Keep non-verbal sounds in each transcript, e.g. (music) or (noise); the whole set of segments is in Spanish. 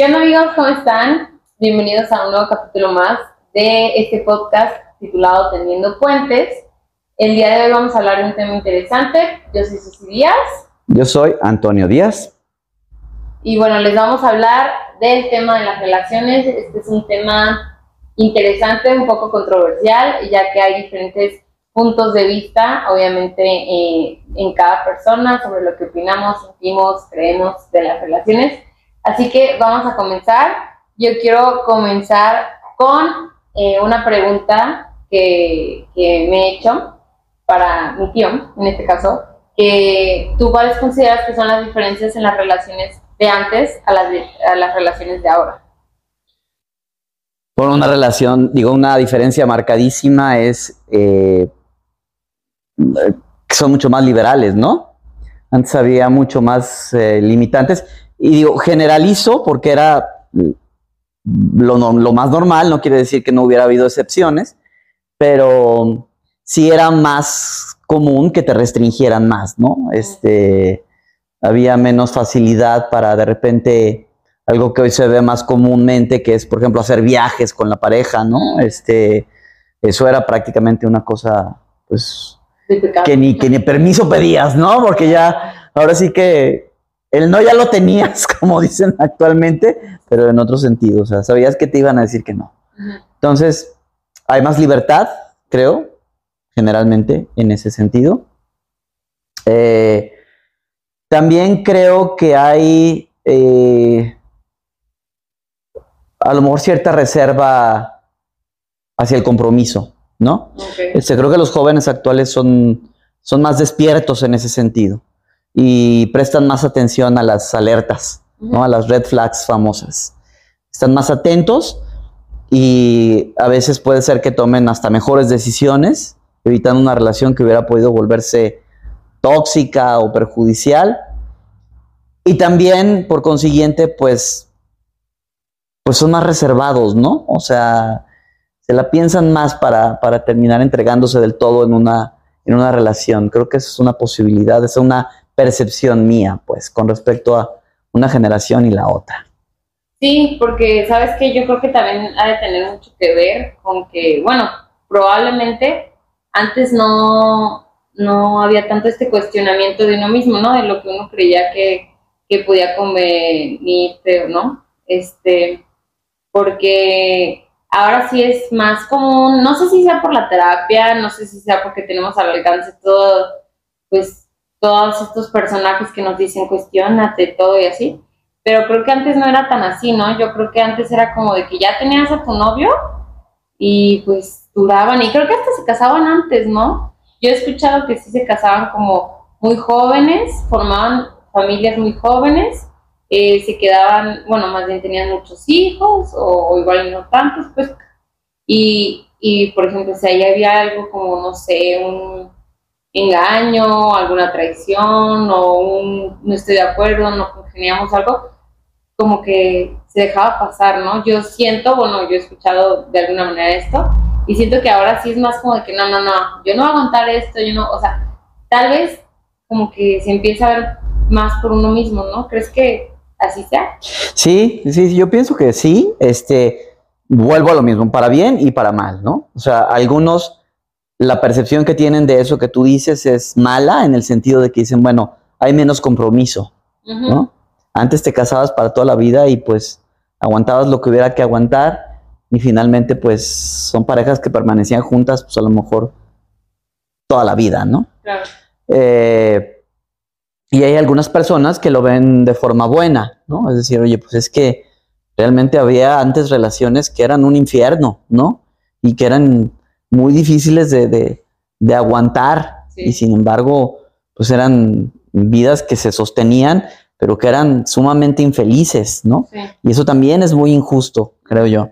¿Qué onda amigos? ¿Cómo están? Bienvenidos a un nuevo capítulo más de este podcast titulado Teniendo Puentes. El día de hoy vamos a hablar de un tema interesante. Yo soy Susi Díaz. Yo soy Antonio Díaz. Y bueno, les vamos a hablar del tema de las relaciones. Este es un tema interesante, un poco controversial, ya que hay diferentes puntos de vista, obviamente, eh, en cada persona sobre lo que opinamos, sentimos, creemos de las relaciones. Así que vamos a comenzar. Yo quiero comenzar con eh, una pregunta que, me he hecho para mi tío, en este caso, que tú cuáles consideras que son las diferencias en las relaciones de antes a las, a las relaciones de ahora. Por una relación, digo, una diferencia marcadísima es eh, que son mucho más liberales, ¿no? Antes había mucho más eh, limitantes. Y digo, generalizo porque era lo, lo, más normal, no quiere decir que no hubiera habido excepciones, pero sí era más común que te restringieran más, ¿no? Este, había menos facilidad para de repente algo que hoy se ve más comúnmente, que es, por ejemplo, hacer viajes con la pareja, ¿no? Este, eso era prácticamente una cosa, pues, que ni, que ni permiso pedías, ¿no? Porque ya, ahora sí que el no ya lo tenías, (laughs) como dicen actualmente, pero en otro sentido, o sea, sabías que te iban a decir que no. Entonces, hay más libertad, creo, generalmente, en ese sentido. Eh, también creo que hay eh, a lo mejor cierta reserva hacia el compromiso, ¿no? Este, creo que los jóvenes actuales son, son más despiertos en ese sentido y prestan más atención a las alertas, ¿no? A las red flags famosas. Están más atentos y a veces puede ser que tomen hasta mejores decisiones, evitando una relación que hubiera podido volverse tóxica o perjudicial. Y también, por consiguiente, pues, pues son más reservados, ¿no? O sea, se la piensan más para, para terminar entregándose del todo en una, en una relación. Creo que esa es una posibilidad, es una percepción mía, pues, con respecto a una generación y la otra. Sí, porque sabes que yo creo que también ha de tener mucho que ver con que, bueno, probablemente antes no, no había tanto este cuestionamiento de uno mismo, ¿no? De lo que uno creía que, que podía convenirte o no. Este, porque ahora sí es más común, no sé si sea por la terapia, no sé si sea porque tenemos al alcance todo, pues, todos estos personajes que nos dicen cuestionate todo y así, pero creo que antes no era tan así, ¿no? Yo creo que antes era como de que ya tenías a tu novio y pues duraban, y creo que hasta se casaban antes, ¿no? Yo he escuchado que sí se casaban como muy jóvenes, formaban familias muy jóvenes, eh, se quedaban, bueno, más bien tenían muchos hijos o, igual no tantos, pues, y, y, por ejemplo, si ahí había algo como, no sé, un engaño, alguna traición o un no estoy de acuerdo, no congeniamos algo, como que se dejaba pasar, ¿no? Yo siento, bueno, yo he escuchado de alguna manera esto, y siento que ahora sí es más como de que no, no, no, yo no voy aguantar esto, yo no, o sea, tal vez como que se empieza a ver más por uno mismo, ¿no? ¿Crees que así sea? Sí, sí, yo pienso que sí, este, vuelvo a lo mismo, para bien y para mal, ¿no? O sea, algunos, la percepción que tienen de eso que tú dices es mala en el sentido de que dicen, bueno, hay menos compromiso, ¿no? Antes te casabas para toda la vida y pues aguantabas lo que hubiera que aguantar y finalmente pues son parejas que permanecían juntas pues a lo mejor toda la vida, ¿no? Claro. Eh, y hay algunas personas que lo ven de forma buena, ¿no? Es decir, oye, pues es que realmente había antes relaciones que eran un infierno, ¿no? Y que eran muy difíciles de, de, aguantar y sin embargo, pues eran vidas que se sostenían, pero que eran sumamente infelices, ¿no? Y eso también es muy injusto, creo yo.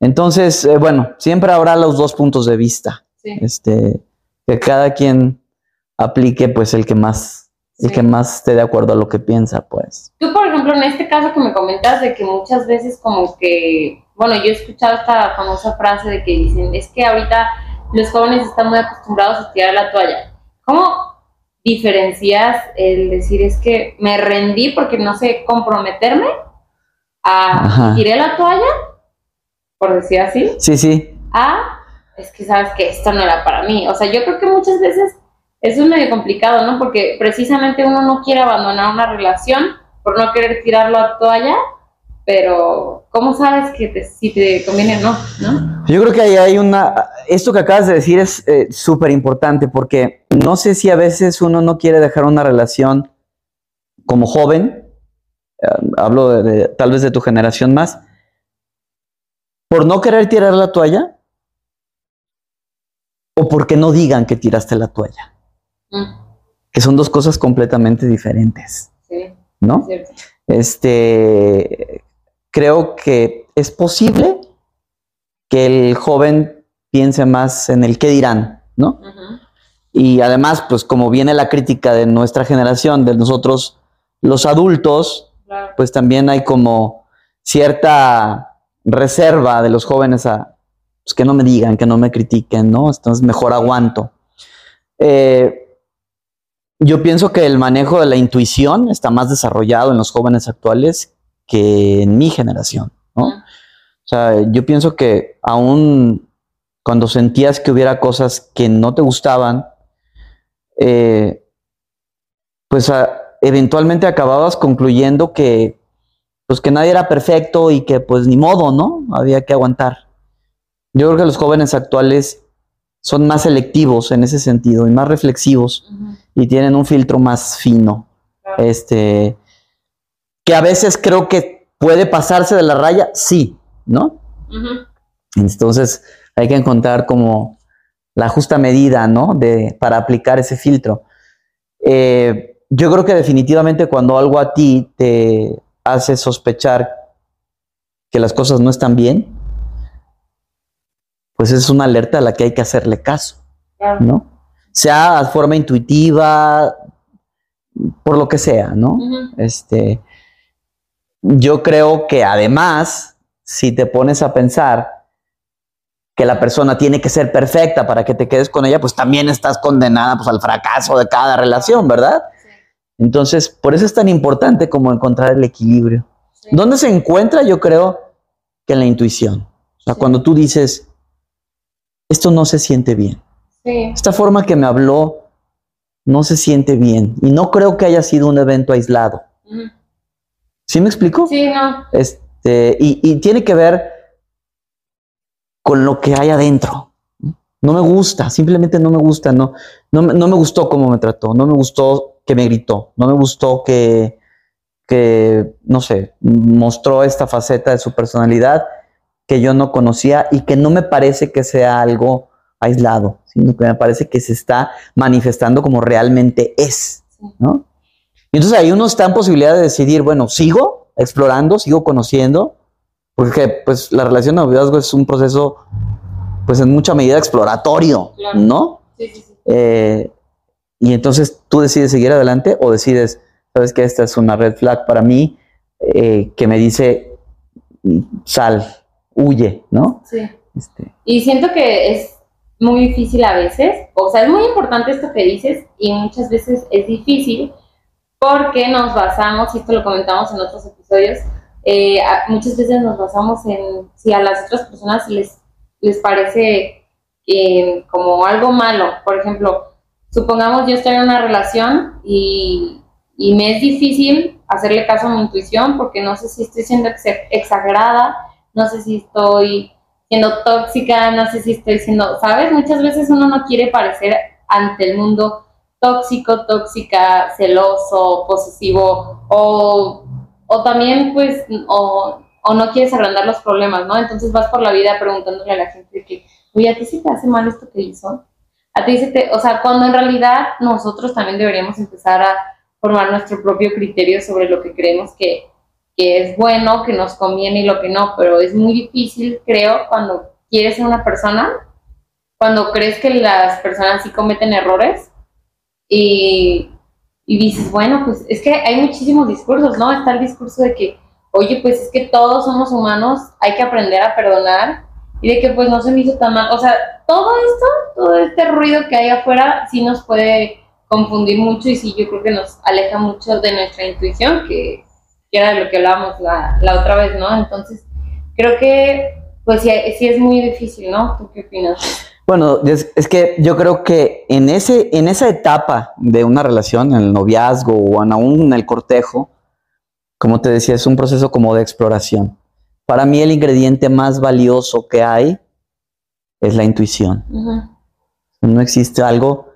Entonces, eh, bueno, siempre habrá los dos puntos de vista. Este, que cada quien aplique pues el que más, el que más esté de acuerdo a lo que piensa, pues. Tú, por ejemplo, en este caso que me comentas de que muchas veces como que, bueno, yo he escuchado esta famosa frase de que dicen, es que ahorita los jóvenes están muy acostumbrados a tirar la toalla. ¿Cómo diferencias el decir es que me rendí porque no sé comprometerme a tiré la toalla, por decir así. Sí, sí. A, es que sabes que esto no era para mí. O sea, yo creo que muchas veces eso es medio complicado, ¿no? Porque precisamente uno no quiere abandonar una relación por no querer tirar la toalla, pero ¿cómo sabes que si te conviene o no, no? Yo creo que ahí hay una... Esto que acabas de decir es eh, súper importante porque no sé si a veces uno no quiere dejar una relación como joven, eh, hablo de, tal vez de tu generación más, por no querer tirar la toalla o porque no digan que tiraste la toalla. Mm. Que son dos cosas completamente diferentes. Sí. ¿No? Este, creo que es posible que el joven piense más en el qué dirán, ¿no? Y además, pues como viene la crítica de nuestra generación, de nosotros los adultos, pues también hay como cierta reserva de los jóvenes a pues, que no me digan, que no me critiquen, ¿no? Entonces mejor aguanto. Eh, yo pienso que el manejo de la intuición está más desarrollado en los jóvenes actuales que en mi generación, ¿no? O sea, yo pienso que aún cuando sentías que hubiera cosas que no te gustaban, eh, pues eventualmente acababas concluyendo que pues que nadie era perfecto y que pues ni modo, ¿no? Había que aguantar. Yo creo que los jóvenes actuales son más selectivos en ese sentido y más reflexivos y tienen un filtro más fino. Este, que a veces creo que puede pasarse de la raya, sí, ¿no? Entonces hay que encontrar como la justa medida, ¿no? De, para aplicar ese filtro. Eh, yo creo que definitivamente cuando algo a ti te hace sospechar que las cosas no están bien, pues es una alerta a la que hay que hacerle caso, ¿no? Sea de forma intuitiva, por lo que sea, ¿no? Este, yo creo que además, si te pones a pensar que la persona tiene que ser perfecta para que te quedes con ella, pues también estás condenada pues, al fracaso de cada relación, ¿verdad? Entonces, por eso es tan importante como encontrar el equilibrio. ¿Dónde se encuentra? Yo creo que en la intuición. O sea, cuando tú dices, esto no se siente bien. Esta forma que me habló no se siente bien. Y no creo que haya sido un evento aislado. ¿Sí me explico? Sí, no. Este, y, tiene que ver con lo que hay adentro. No me gusta, simplemente no me gusta, no, no, no me gustó cómo me trató, no me gustó que me gritó, no me gustó que, que, no sé, mostró esta faceta de su personalidad que yo no conocía y que no me parece que sea algo aislado, sino que me parece que se está manifestando como realmente es, ¿no? Y entonces ahí uno está en posibilidad de decidir, bueno, sigo explorando, sigo conociendo, porque pues la relación de noviazgo es un proceso, pues en mucha medida exploratorio, ¿no? Sí, sí, sí. Eh, y entonces tú decides seguir adelante o decides, sabes que esta es una red flag para mí, eh, que me dice, sal, huye, ¿no? Sí. Este. Y siento que es muy difícil a veces, o sea, es muy importante esto que dices y muchas veces es difícil porque nos basamos, y esto lo comentamos en otros episodios, eh, muchas veces nos basamos en si a las otras personas les, les parece eh, como algo malo. Por ejemplo, supongamos yo estoy en una relación y, y, me es difícil hacerle caso a mi intuición porque no sé si estoy siendo exagerada, no sé si estoy siendo tóxica, no sé si estoy siendo, ¿sabes? Muchas veces uno no quiere parecer ante el mundo tóxico, tóxica, celoso, posesivo o, o también pues o, o, no quieres agrandar los problemas, ¿no? Entonces vas por la vida preguntándole a la gente que, oye, ¿a ti sí te hace mal esto que hizo? A ti sí te, o sea, cuando en realidad nosotros también deberíamos empezar a formar nuestro propio criterio sobre lo que creemos que, que es bueno, que nos conviene y lo que no, pero es muy difícil, creo, cuando quieres ser una persona, cuando crees que las personas sí cometen errores, y, dices, bueno, pues es que hay muchísimos discursos, ¿no? Está el discurso de que, oye, pues es que todos somos humanos, hay que aprender a perdonar y de que pues no se me hizo tan mal. O sea, todo esto, todo este ruido que hay afuera sí nos puede confundir mucho y sí yo creo que nos aleja mucho de nuestra intuición, que, era de lo que hablábamos la, la otra vez, ¿no? Entonces, creo que, pues sí, sí es muy difícil, ¿no? ¿Tú qué opinas? Bueno, es, es, que yo creo que en, ese, en esa etapa de una relación, en el noviazgo o aún en el cortejo, como te decía, es un proceso como de exploración. Para mí el ingrediente más valioso que hay es la intuición. Uh -huh. No existe algo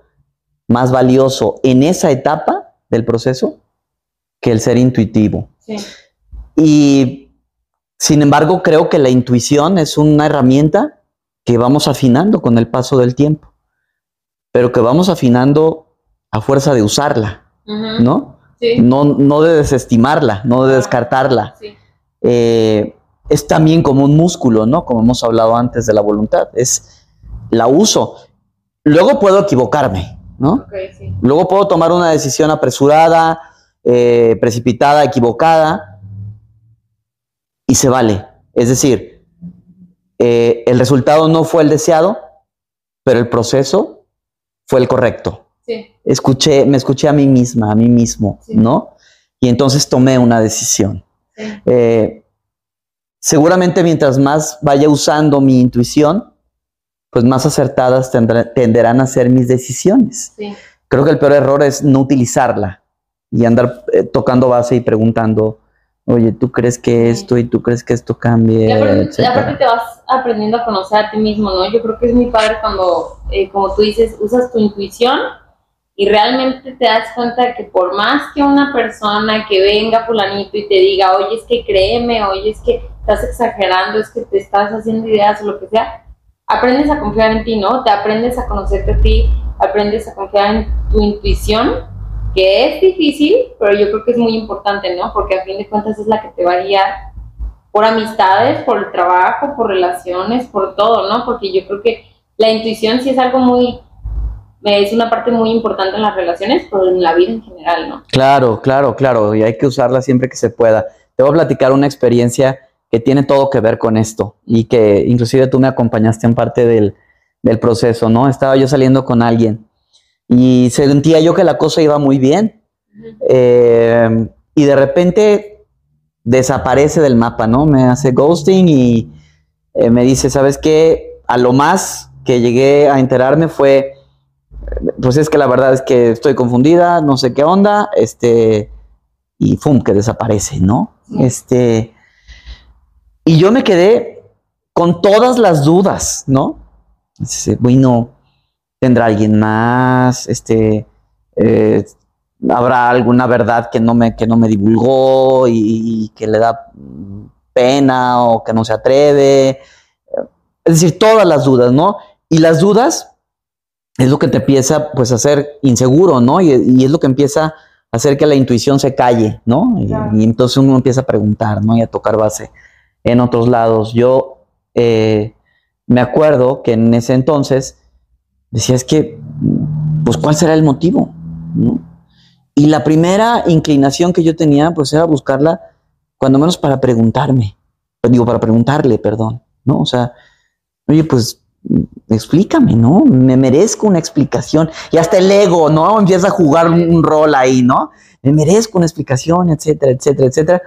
más valioso en esa etapa del proceso que el ser intuitivo. Sí. Y sin embargo, creo que la intuición es una herramienta que vamos afinando con el paso del tiempo, pero que vamos afinando a fuerza de usarla, uh -huh. ¿no? Sí. ¿no? No de desestimarla, no de descartarla. Sí. Eh, es también como un músculo, ¿no? Como hemos hablado antes de la voluntad, es la uso. Luego puedo equivocarme, ¿no? Okay, sí. Luego puedo tomar una decisión apresurada, eh, precipitada, equivocada, y se vale. Es decir, eh, el resultado no fue el deseado, pero el proceso fue el correcto. Sí. Escuché, me escuché a mí misma, a mí mismo, Sí. ¿no? Y entonces tomé una decisión. Sí. Eh, seguramente mientras más vaya usando mi intuición, pues más acertadas tendrá- tenderán a ser mis decisiones. Creo que el peor error es no utilizarla y andar eh, tocando base y preguntando, oye, ¿tú crees que esto y tú crees que esto cambie? Y aparte, aparte te vas aprendiendo a conocer a ti mismo, ¿no? Yo creo que es muy padre cuando, eh, como tú dices, usas tu intuición y realmente te das cuenta de que por más que una persona que venga fulanito y te diga, oye, es que créeme, oye, es que estás exagerando, es que te estás haciendo ideas o lo que sea, aprendes a confiar en ti, ¿no? Te aprendes a conocerte a ti, aprendes a confiar en tu intuición, que es difícil, pero yo creo que es muy importante, ¿no? Porque a fin de cuentas es la que te va a guiar por amistades, por el trabajo, por relaciones, por todo, ¿no? Porque yo creo que la intuición sí es algo muy, es una parte muy importante en las relaciones, pero en la vida en general, ¿no? Claro, claro, claro, y hay que usarla siempre que se pueda. Te voy a platicar una experiencia que tiene todo que ver con esto y que inclusive tú me acompañaste en parte del, del proceso, ¿no? Estaba yo saliendo con alguien y sentía yo que la cosa iba muy bien eh, y de repente desaparece del mapa, ¿no? Me hace ghosting y eh, me dice, ¿sabes qué? A lo más que llegué a enterarme fue, pues es que la verdad es que estoy confundida, no sé qué onda, este, y ¡fum! que desaparece, ¿no? Sí. Este, y yo me quedé con todas las dudas, ¿no? Dice, bueno, tendrá alguien más, este, eh, habrá alguna verdad que no me, que no me divulgó y, y que le da pena o que no se atreve. Es decir, todas las dudas, ¿no? Y las dudas es lo que te empieza pues a hacer inseguro, ¿no? Y, y es lo que empieza a hacer que la intuición se calle, ¿no? Y, Claro. y entonces uno empieza a preguntar, ¿no? Y a tocar base en otros lados. Yo eh, me acuerdo que en ese entonces decía, es que, pues, ¿cuál será el motivo? Y la primera inclinación que yo tenía, pues, era buscarla, cuando menos para preguntarme, digo, para preguntarle, perdón, ¿no? O sea, oye, pues, explícame, ¿no? Me merezco una explicación. Y hasta el ego, ¿no? Empieza a jugar un, rol ahí, ¿no? Me merezco una explicación, etcétera, etcétera, etcétera.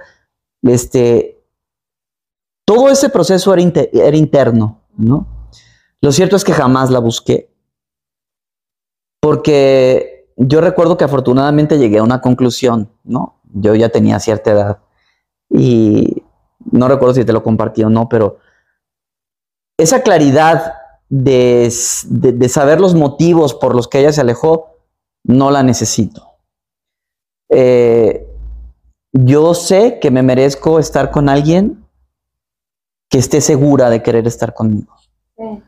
Este, todo ese proceso era, inte- era interno, ¿no? Lo cierto es que jamás la busqué. Porque yo recuerdo que afortunadamente llegué a una conclusión, ¿no? Yo ya tenía cierta edad y no recuerdo si te lo compartí o no, pero esa claridad de, de- de saber los motivos por los que ella se alejó, no la necesito. Eh, yo sé que me merezco estar con alguien que esté segura de querer estar conmigo. Sí.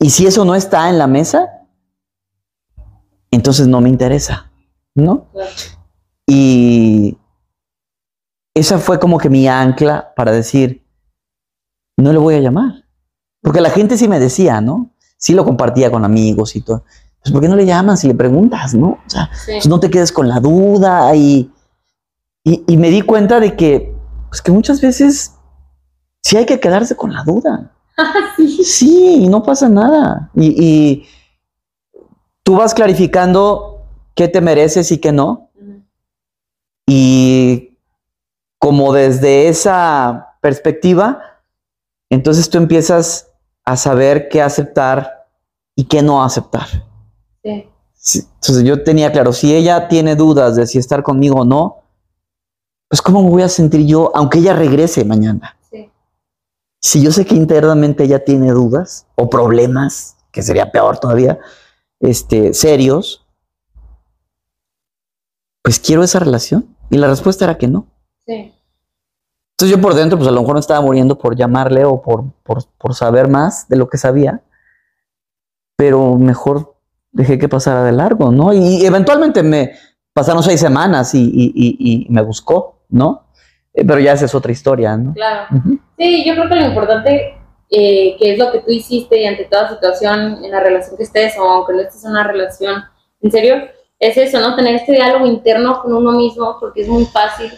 Y si eso no está en la mesa, entonces no me interesa, ¿no? Claro. Y esa fue como que mi ancla para decir, no le voy a llamar. Porque la gente sí me decía, ¿no? Sí lo compartía con amigos y todo. Pues ¿por qué no le llamas si le preguntas, no? O sea, Sí. pues no te quedes con la duda y, y, y me di cuenta de que, pues que muchas veces sí hay que quedarse con la duda. (laughs) sí. Sí, no pasa nada. Y, y tú vas clarificando qué te mereces y qué no. Y como desde esa perspectiva, entonces tú empiezas a saber qué aceptar y qué no aceptar. Sí. Sí, Entonces yo tenía claro, si ella tiene dudas de si estar conmigo o no, pues cómo me voy a sentir yo, aunque ella regrese mañana. Sí. Si yo sé que internamente ella tiene dudas o problemas, que sería peor todavía, este, serios, pues quiero esa relación. Y la respuesta era que no. Sí. Entonces yo por dentro, pues a lo mejor me estaba muriendo por llamarle o por, por, por saber más de lo que sabía, pero mejor dejé que pasara de largo, ¿no? Y eventualmente me pasaron seis semanas y, y- y- me buscó, ¿no? Eh, Pero ya esa es otra historia, ¿no? Claro. Sí, yo creo que lo importante, eh, que es lo que tú hiciste y ante toda situación en la relación que estés o aunque no estés en una relación en serio, es eso, ¿no? Tener este diálogo interno con uno mismo porque es muy fácil.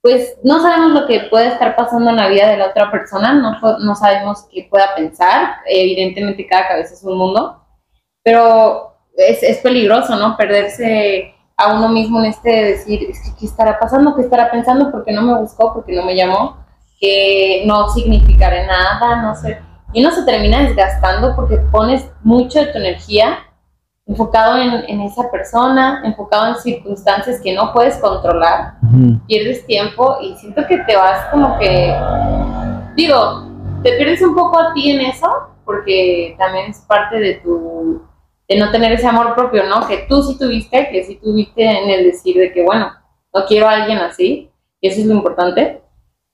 Pues no sabemos lo que puede estar pasando en la vida de la otra persona, no, no sabemos qué pueda pensar, evidentemente cada cabeza es un mundo, pero es, es peligroso, ¿no? Perderse a uno mismo en este decir, es que, ¿qué estará pasando? ¿Qué estará pensando? ¿Por qué no me buscó? ¿Por qué no me llamó? Que no significará nada, no sé. Y uno se termina desgastando porque pones mucho de tu energía enfocado en, en esa persona, enfocado en circunstancias que no puedes controlar, pierdes tiempo y siento que te vas como que, digo, te pierdes un poco a ti en eso porque también es parte de tu, de no tener ese amor propio, ¿no? Que tú sí tuviste, que sí tuviste en el decir de que, bueno, no quiero a alguien así, y eso es lo importante.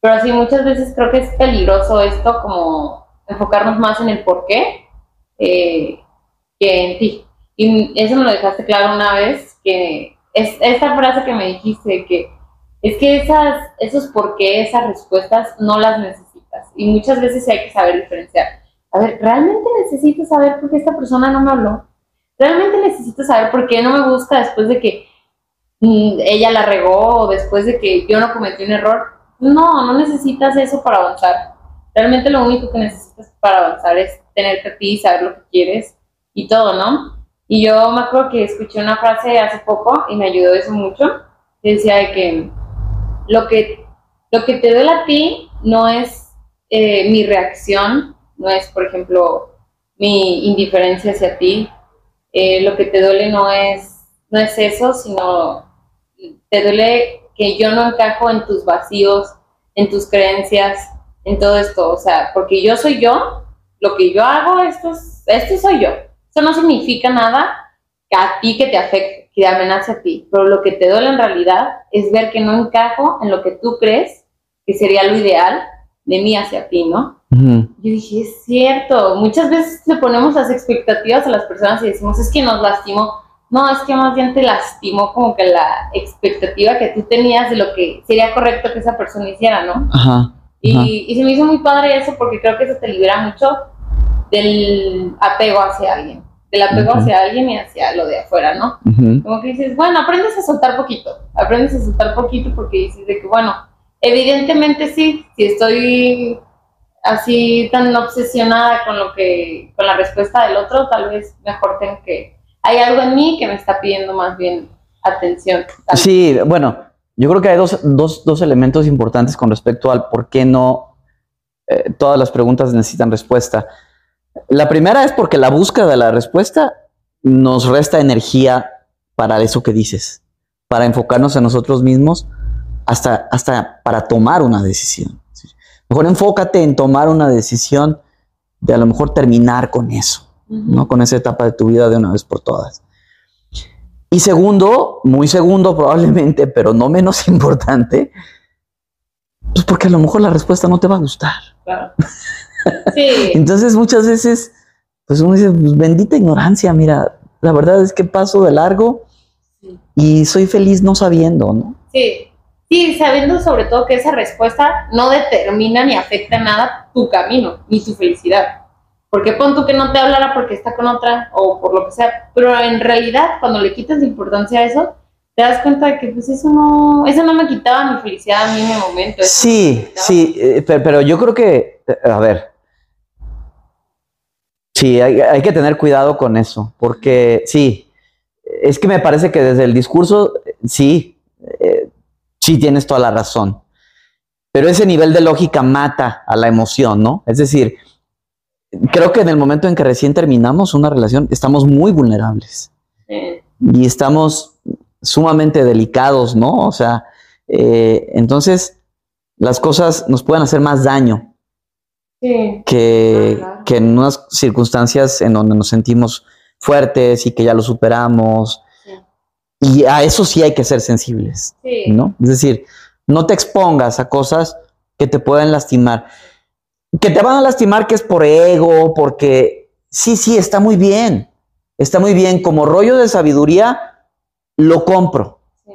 Pero sí, muchas veces creo que es peligroso esto, como enfocarnos más en el por qué eh, que en ti. Y eso me lo dejaste claro una vez, que es esta frase que me dijiste, que es que esas, esos por qué, esas respuestas no las necesitas. Y muchas veces hay que saber diferenciar. A ver, ¿realmente necesito saber por qué esta persona no me habló? ¿Realmente necesito saber por qué no me gusta después de que mm, ella la regó o después de que yo no cometí un error? No, no necesitas eso para avanzar. Realmente lo único que necesitas para avanzar es tenerte a ti, saber lo que quieres y todo, ¿no? Y yo me acuerdo que escuché una frase hace poco y me ayudó eso mucho, que decía de que lo que, lo que te duele a ti no es eh, mi reacción, no es, por ejemplo, mi indiferencia hacia ti, eh, lo que te duele no es, no es eso, sino te duele que yo no encajo en tus vacíos, en tus creencias, en todo esto, o sea, porque yo soy yo, lo que yo hago, esto, es- esto soy yo. Eso no significa nada que a ti que te afecte, que te amenace a ti, pero lo que te duele en realidad es ver que no encajo en lo que tú crees que sería lo ideal de mí hacia ti, ¿no? Ujú. Yo dije, es cierto, muchas veces le ponemos las expectativas a las personas y decimos, es que nos lastimó. No, es que más bien te lastimó como que la expectativa que tú tenías de lo que sería correcto que esa persona hiciera, ¿no? Ajá. Y, y se me hizo muy padre eso porque creo que eso te libera mucho del apego hacia alguien, del apego hacia alguien y hacia lo de afuera, ¿no? Como que dices, bueno, aprendes a soltar poquito, aprendes a soltar poquito porque dices de que, bueno, evidentemente sí, si estoy así tan obsesionada con lo que, con la respuesta del otro, tal vez mejor tengo que, hay algo en mí que me está pidiendo más bien atención. Sí, bueno, yo creo que hay dos, dos, dos elementos importantes con respecto al por qué no eh, todas las preguntas necesitan respuesta. La primera es porque la búsqueda de la respuesta nos resta energía para eso que dices, para enfocarnos en nosotros mismos, hasta, hasta para tomar una decisión. Mejor enfócate en tomar una decisión de a lo mejor terminar con eso. ¿No? Con esa etapa de tu vida de una vez por todas. Y segundo, muy segundo probablemente, pero no menos (laughs) importante, pues porque a lo mejor la respuesta no te va a gustar. Claro. (laughs) Sí, Entonces muchas veces, pues uno dice, pues bendita ignorancia, mira, la verdad es que paso de largo sí. y soy feliz no sabiendo, ¿no? Sí, sí, sabiendo sobre todo que esa respuesta no determina ni afecta nada tu camino ni tu felicidad. Porque pon tú que no te hablara porque está con otra o por lo que sea, pero en realidad cuando le quitas importancia a eso, te das cuenta de que pues eso no, eso no me quitaba mi felicidad a mí en el momento. Sí, sí, eh, pe- pero yo creo que, eh, a ver, sí, hay, hay que tener cuidado con eso, porque sí, es que me parece que desde el discurso, eh, sí, eh, sí tienes toda la razón. pero ese nivel de lógica mata a la emoción, ¿no? Es decir, creo que en el momento en que recién terminamos una relación, estamos muy vulnerables y estamos sumamente delicados, ¿no? O sea, eh, entonces las cosas nos pueden hacer más daño que, Ah, que en unas circunstancias en donde nos sentimos fuertes y que ya lo superamos. Sí. Y a eso sí hay que ser sensibles, Sí. ¿no? Es decir, no te expongas a cosas que te pueden lastimar. Que te van a lastimar que es por ego, porque sí, sí, está muy bien. Está muy bien. Como rollo de sabiduría, lo compro. Sí.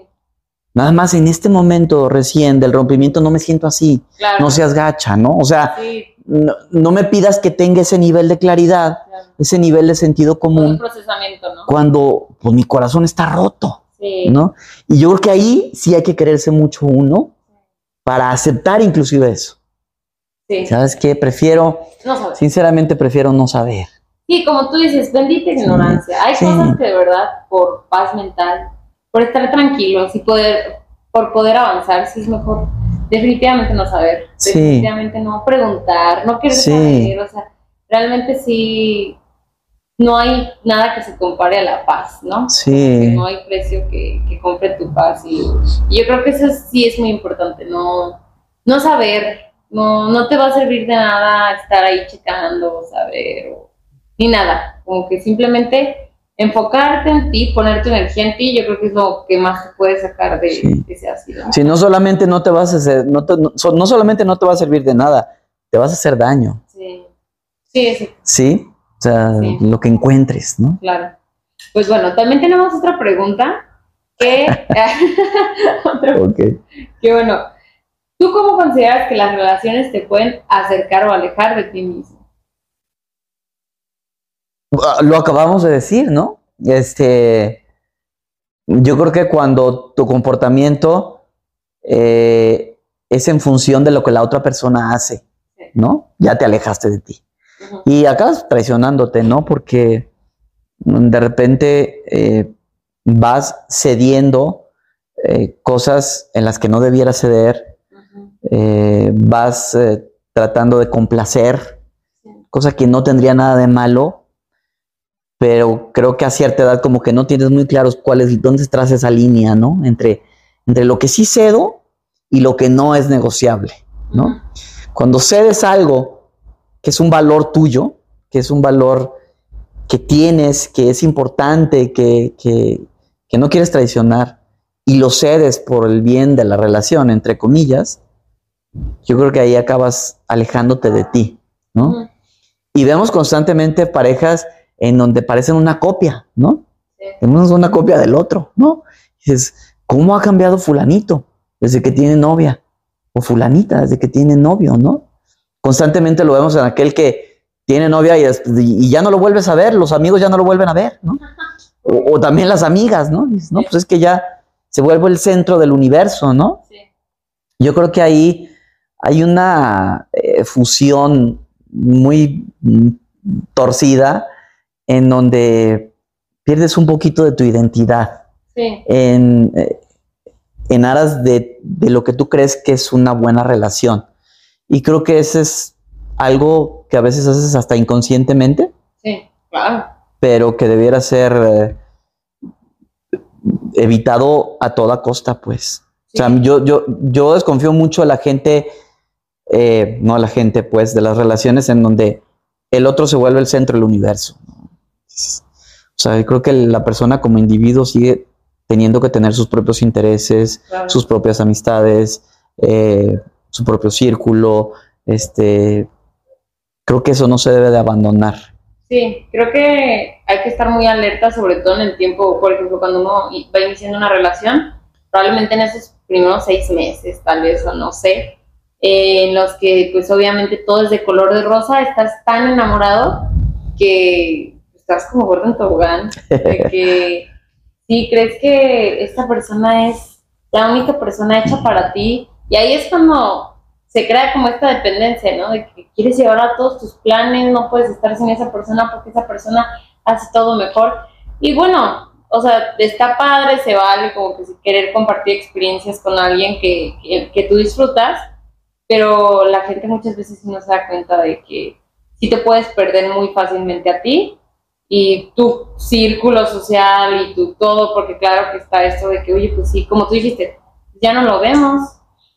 Nada más en este momento recién del rompimiento no me siento así. Claro. No seas gacha, ¿no? O sea, Sí, no, no me pidas que tenga ese nivel de claridad, claro. ese nivel de sentido Un común, procesamiento, ¿no? cuando pues, mi corazón está roto, Sí. ¿no? Y yo creo que ahí sí hay que quererse mucho uno para aceptar inclusive eso. Sí. ¿Sabes qué? Prefiero, No sinceramente prefiero no saber. Sí, como tú dices, bendita ignorancia. Hay sí. cosas que de verdad, por paz mental, por estar tranquilos y poder, por poder avanzar, sí es mejor definitivamente no saber, Sí. definitivamente no preguntar, no querer Sí. saber, o sea, realmente sí, no hay nada que se compare a la paz, ¿no? Sí, No hay precio que, que compre tu paz y, y yo creo que eso sí es muy importante, no, no saber, no, no te va a servir de nada estar ahí checando, saber, o- ni nada, como que simplemente enfocarte en ti, poner tu energía en ti, yo creo que es lo que más te puede sacar de, Sí. de ese ácido. si no solamente no te vas a hacer, no, te- no- so- no solamente no te va a servir de nada, te vas a hacer daño, Sí, sí, sí, ¿sí? O sea, Sí. lo que encuentres, ¿no? claro. Pues bueno, también tenemos otra pregunta que, otra (laughs) Ok. (laughs) Que bueno, ¿tú cómo consideras que las relaciones te pueden acercar o alejar de ti mismo? Ah, Lo acabamos de decir, ¿no? Este, yo creo que cuando tu comportamiento eh, es en función de lo que la otra persona hace. ¿no? Ya te alejaste de ti. Y acabas traicionándote, ¿no? Porque de repente eh, vas cediendo eh, cosas en las que no debieras ceder. Eh, vas eh, tratando de complacer, cosa que no tendría nada de malo, pero creo que a cierta edad como que no tienes muy claros cuál es, dónde estás esa línea, ¿no? Entre, entre lo que sí cedo y lo que no es negociable, ¿no? Cuando cedes algo que es un valor tuyo, que es un valor que tienes, que es importante, que, que, que no quieres traicionar, y lo cedes por el bien de la relación, entre comillas, yo creo que ahí acabas alejándote de ti, ¿no? Y vemos constantemente parejas en donde parecen una copia, ¿no? Sí. Una copia del otro, ¿no? Y dices, ¿cómo ha cambiado fulanito desde que tiene novia? O fulanita desde que tiene novio, ¿no? Constantemente lo vemos en aquel que tiene novia y ya no lo vuelves a ver, los amigos ya no lo vuelven a ver, ¿no? (laughs) O, o también las amigas, ¿no? Dices, no, pues es que ya se vuelve el centro del universo, ¿no? Sí. Yo creo que ahí hay una eh, fusión muy torcida en donde pierdes un poquito de tu identidad Sí. en, eh, en aras de, de lo que tú crees que es una buena relación. Y creo que ese es algo que a veces haces hasta inconscientemente, Sí. Claro. pero que debiera ser eh, evitado a toda costa, pues. O sea, yo, yo, yo desconfío mucho de la gente, eh, no a la gente, pues, de las relaciones en donde el otro se vuelve el centro del universo. ¿no? O sea, yo creo que la persona como individuo sigue teniendo que tener sus propios intereses, claro. sus propias amistades, eh, su propio círculo. Este, creo que eso no se debe de abandonar. Sí, creo que hay que estar muy alerta, sobre todo en el tiempo, por ejemplo, cuando uno va iniciando una relación, probablemente en esos primeros seis meses, tal vez, o no sé, eh, en los que pues obviamente todo es de color de rosa, estás tan enamorado que estás como gordo en tobogán, de (laughs) que sí, crees que esta persona es la única persona hecha para ti, y ahí es cuando se crea como esta dependencia, ¿no? De que quieres llevar a todos tus planes, no puedes estar sin esa persona porque esa persona hace todo mejor. Y bueno, o sea, está padre, se vale como que si querer compartir experiencias con alguien que, que, que tú disfrutas, pero la gente muchas veces no se da cuenta de que sí te puedes perder muy fácilmente a ti y tu círculo social y tu todo, porque claro que está esto de que, oye, pues sí, como tú dijiste, ya no lo vemos,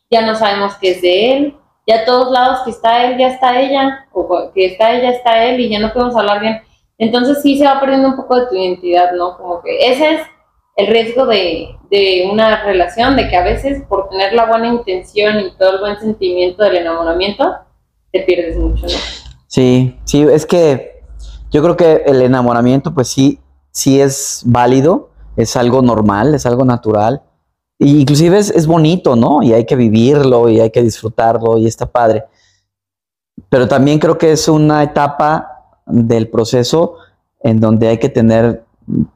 ya no sabemos qué es de él, ya a todos lados que está él, ya está ella, o que está ella, está él, y ya no podemos hablar bien. Entonces sí se va perdiendo un poco de tu identidad, ¿no? Como que ese es el riesgo de, de una relación, de que a veces por tener la buena intención y todo el buen sentimiento del enamoramiento, te pierdes mucho. Sí, sí, es que yo creo que el enamoramiento, pues sí, sí es válido, es algo normal, es algo natural. Y inclusive es, es bonito, ¿no? Y hay que vivirlo y hay que disfrutarlo y está padre. Pero también creo que es una etapa del proceso en donde hay que tener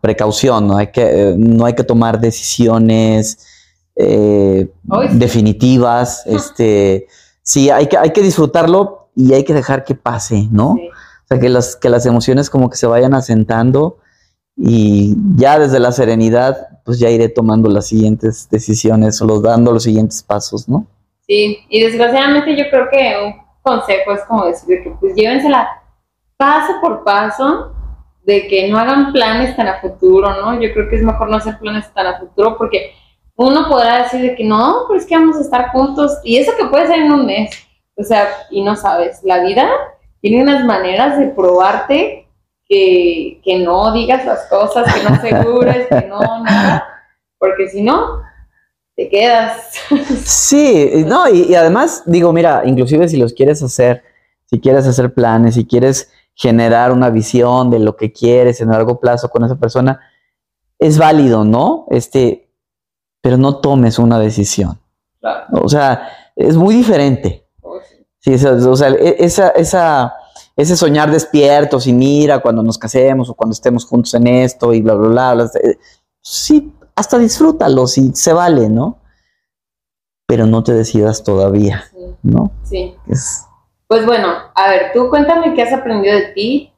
precaución, no hay que, eh, no hay que tomar decisiones eh, definitivas. Este, sí, hay que, hay que disfrutarlo y hay que dejar que pase, ¿no? Sí. O sea, que las, que las emociones como que se vayan asentando y ya desde la serenidad, pues ya iré tomando las siguientes decisiones o los dando los siguientes pasos, ¿no? Sí, y desgraciadamente yo creo que un consejo es como decir que pues llévensela paso por paso, de que no hagan planes tan a futuro, ¿no? Yo creo que es mejor no hacer planes tan a futuro porque uno podrá decir de que no, pero es que vamos a estar juntos y eso que puede ser en un mes, o sea, y no sabes, la vida tiene unas maneras de probarte que, que no digas las cosas, que no asegures, que no, nada, porque si no, te quedas. Sí, no, y, y además digo, mira, inclusive si los quieres hacer, si quieres hacer planes, si quieres generar una visión de lo que quieres en largo plazo con esa persona, es válido, ¿no? Este, pero no tomes una decisión. Claro. O sea, es muy diferente. Oh, sí. Sí, esa- o sea, e- esa, esa, ese soñar despiertos y mira cuando nos casemos o cuando estemos juntos en esto y bla, bla, bla. bla, eh, sí, hasta disfrútalo, si se vale, ¿no? Pero no te decidas todavía, Sí, ¿no? sí. Es, Pues bueno, a ver, tú cuéntame qué has aprendido de ti,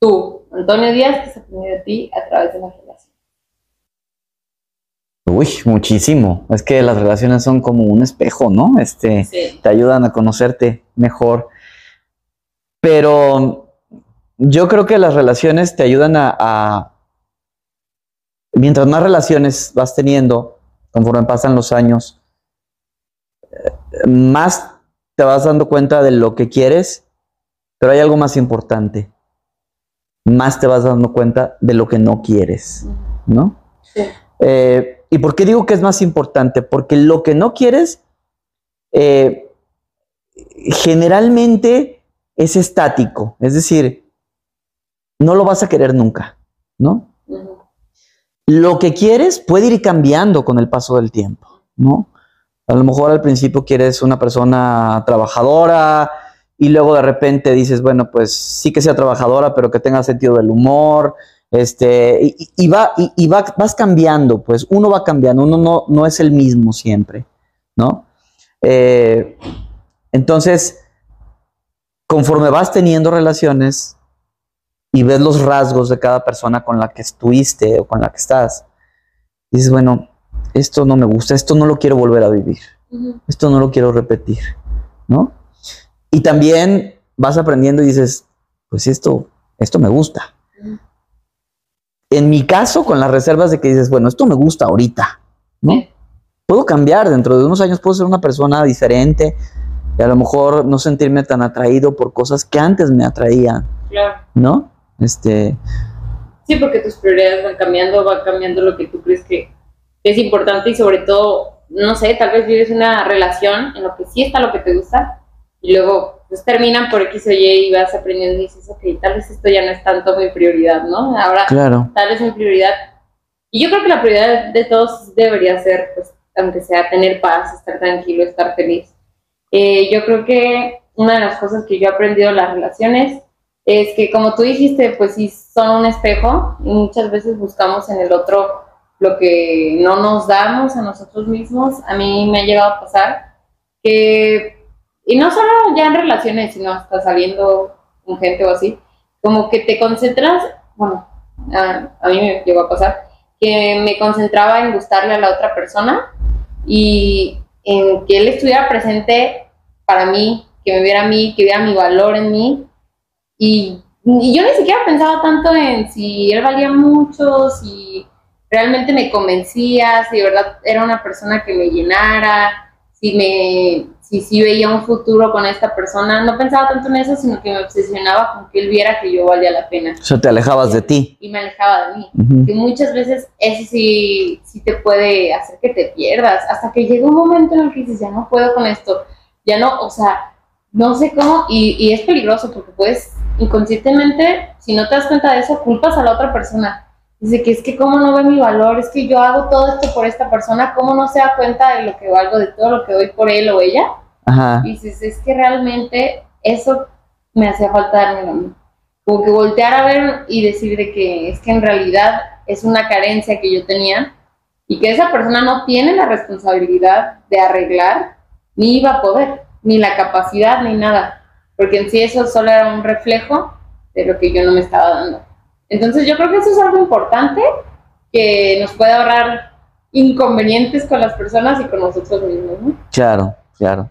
tú, Antonio Díaz, qué has aprendido de ti a través de la relación. uy, muchísimo. Es que las relaciones son como un espejo, ¿no? Este, Sí, te ayudan a conocerte mejor. Pero yo creo que las relaciones te ayudan a, a- mientras más relaciones vas teniendo, conforme pasan los años, eh, más te vas dando cuenta de lo que quieres, pero hay algo más importante. Más te vas dando cuenta de lo que no quieres, ¿no? sí, Eh, ¿Y por qué digo que es más importante? Porque lo que no quieres eh, generalmente es estático, es decir, no lo vas a querer nunca, ¿no? Lo que quieres puede ir cambiando con el paso del tiempo, ¿no? A lo mejor al principio quieres una persona trabajadora y luego de repente dices, bueno, pues sí que sea trabajadora, pero que tenga sentido del humor, este, y, va, y, y va- vas cambiando, pues uno va cambiando, uno no, no es el mismo siempre, ¿no? Eh, entonces, conforme vas teniendo relaciones y ves los rasgos de cada persona con la que estuviste o con la que estás, dices, bueno, esto no me gusta, esto no lo quiero volver a vivir, esto no lo quiero repetir, ¿no? Y también vas aprendiendo y dices, pues esto, esto me gusta. En mi caso, con las reservas de que dices, bueno, esto me gusta ahorita, ¿no? Puedo cambiar, dentro de unos años puedo ser una persona diferente y a lo mejor no sentirme tan atraído por cosas que antes me atraían, Claro. ¿no? Este, Sí, porque tus prioridades van cambiando, va cambiando lo que tú crees que es importante y sobre todo, no sé, tal vez vives una relación en lo que sí está lo que te gusta y luego pues terminan por X o Y y vas aprendiendo y dices, ok, tal vez esto ya no es tanto mi prioridad, ¿no? Ahora claro, tal vez mi prioridad. Y yo creo que la prioridad de todos debería ser, pues, aunque sea tener paz, estar tranquilo, estar feliz. Eh, yo creo que una de las cosas que yo he aprendido en las relaciones es que, como tú dijiste, pues sí son un espejo y muchas veces buscamos en el otro lo que no nos damos a nosotros mismos. A mí me ha llegado a pasar que, y no solo ya en relaciones, sino hasta saliendo con gente o así, como que te concentras, bueno, a, a mí me llegó a pasar, que me concentraba en gustarle a la otra persona y en que él estuviera presente para mí, que me viera a mí, que viera mi valor en mí. Y, y yo ni siquiera pensaba tanto en si él valía mucho, si realmente me convencía, si de verdad era una persona que me llenara, si me si sí veía un futuro con esta persona. No pensaba tanto en eso, sino que me obsesionaba con que él viera que yo valía la pena. O sea, te alejabas de ti. Y me alejaba de mí. Que muchas veces eso sí, sí te puede hacer que te pierdas, hasta que llega un momento en el que dices, ya no puedo con esto, ya no, o sea, no sé cómo, y, y es peligroso porque puedes inconscientemente, si no te das cuenta de eso, culpas a la otra persona Dice que es que cómo no ve mi valor, es que yo hago todo esto por esta persona, cómo no se da cuenta de lo que valgo, de todo lo que doy por él o ella. Ajá. Y dices, es que realmente eso me hacía falta darme a mí. Como que voltear a ver y decir de que es que en realidad es una carencia que yo tenía y que esa persona no tiene la responsabilidad de arreglar, ni iba a poder, ni la capacidad, ni nada. Porque en sí eso solo era un reflejo de lo que yo no me estaba dando. Entonces yo creo que eso es algo importante que nos puede ahorrar inconvenientes con las personas y con nosotros mismos. ¿no? Claro, claro.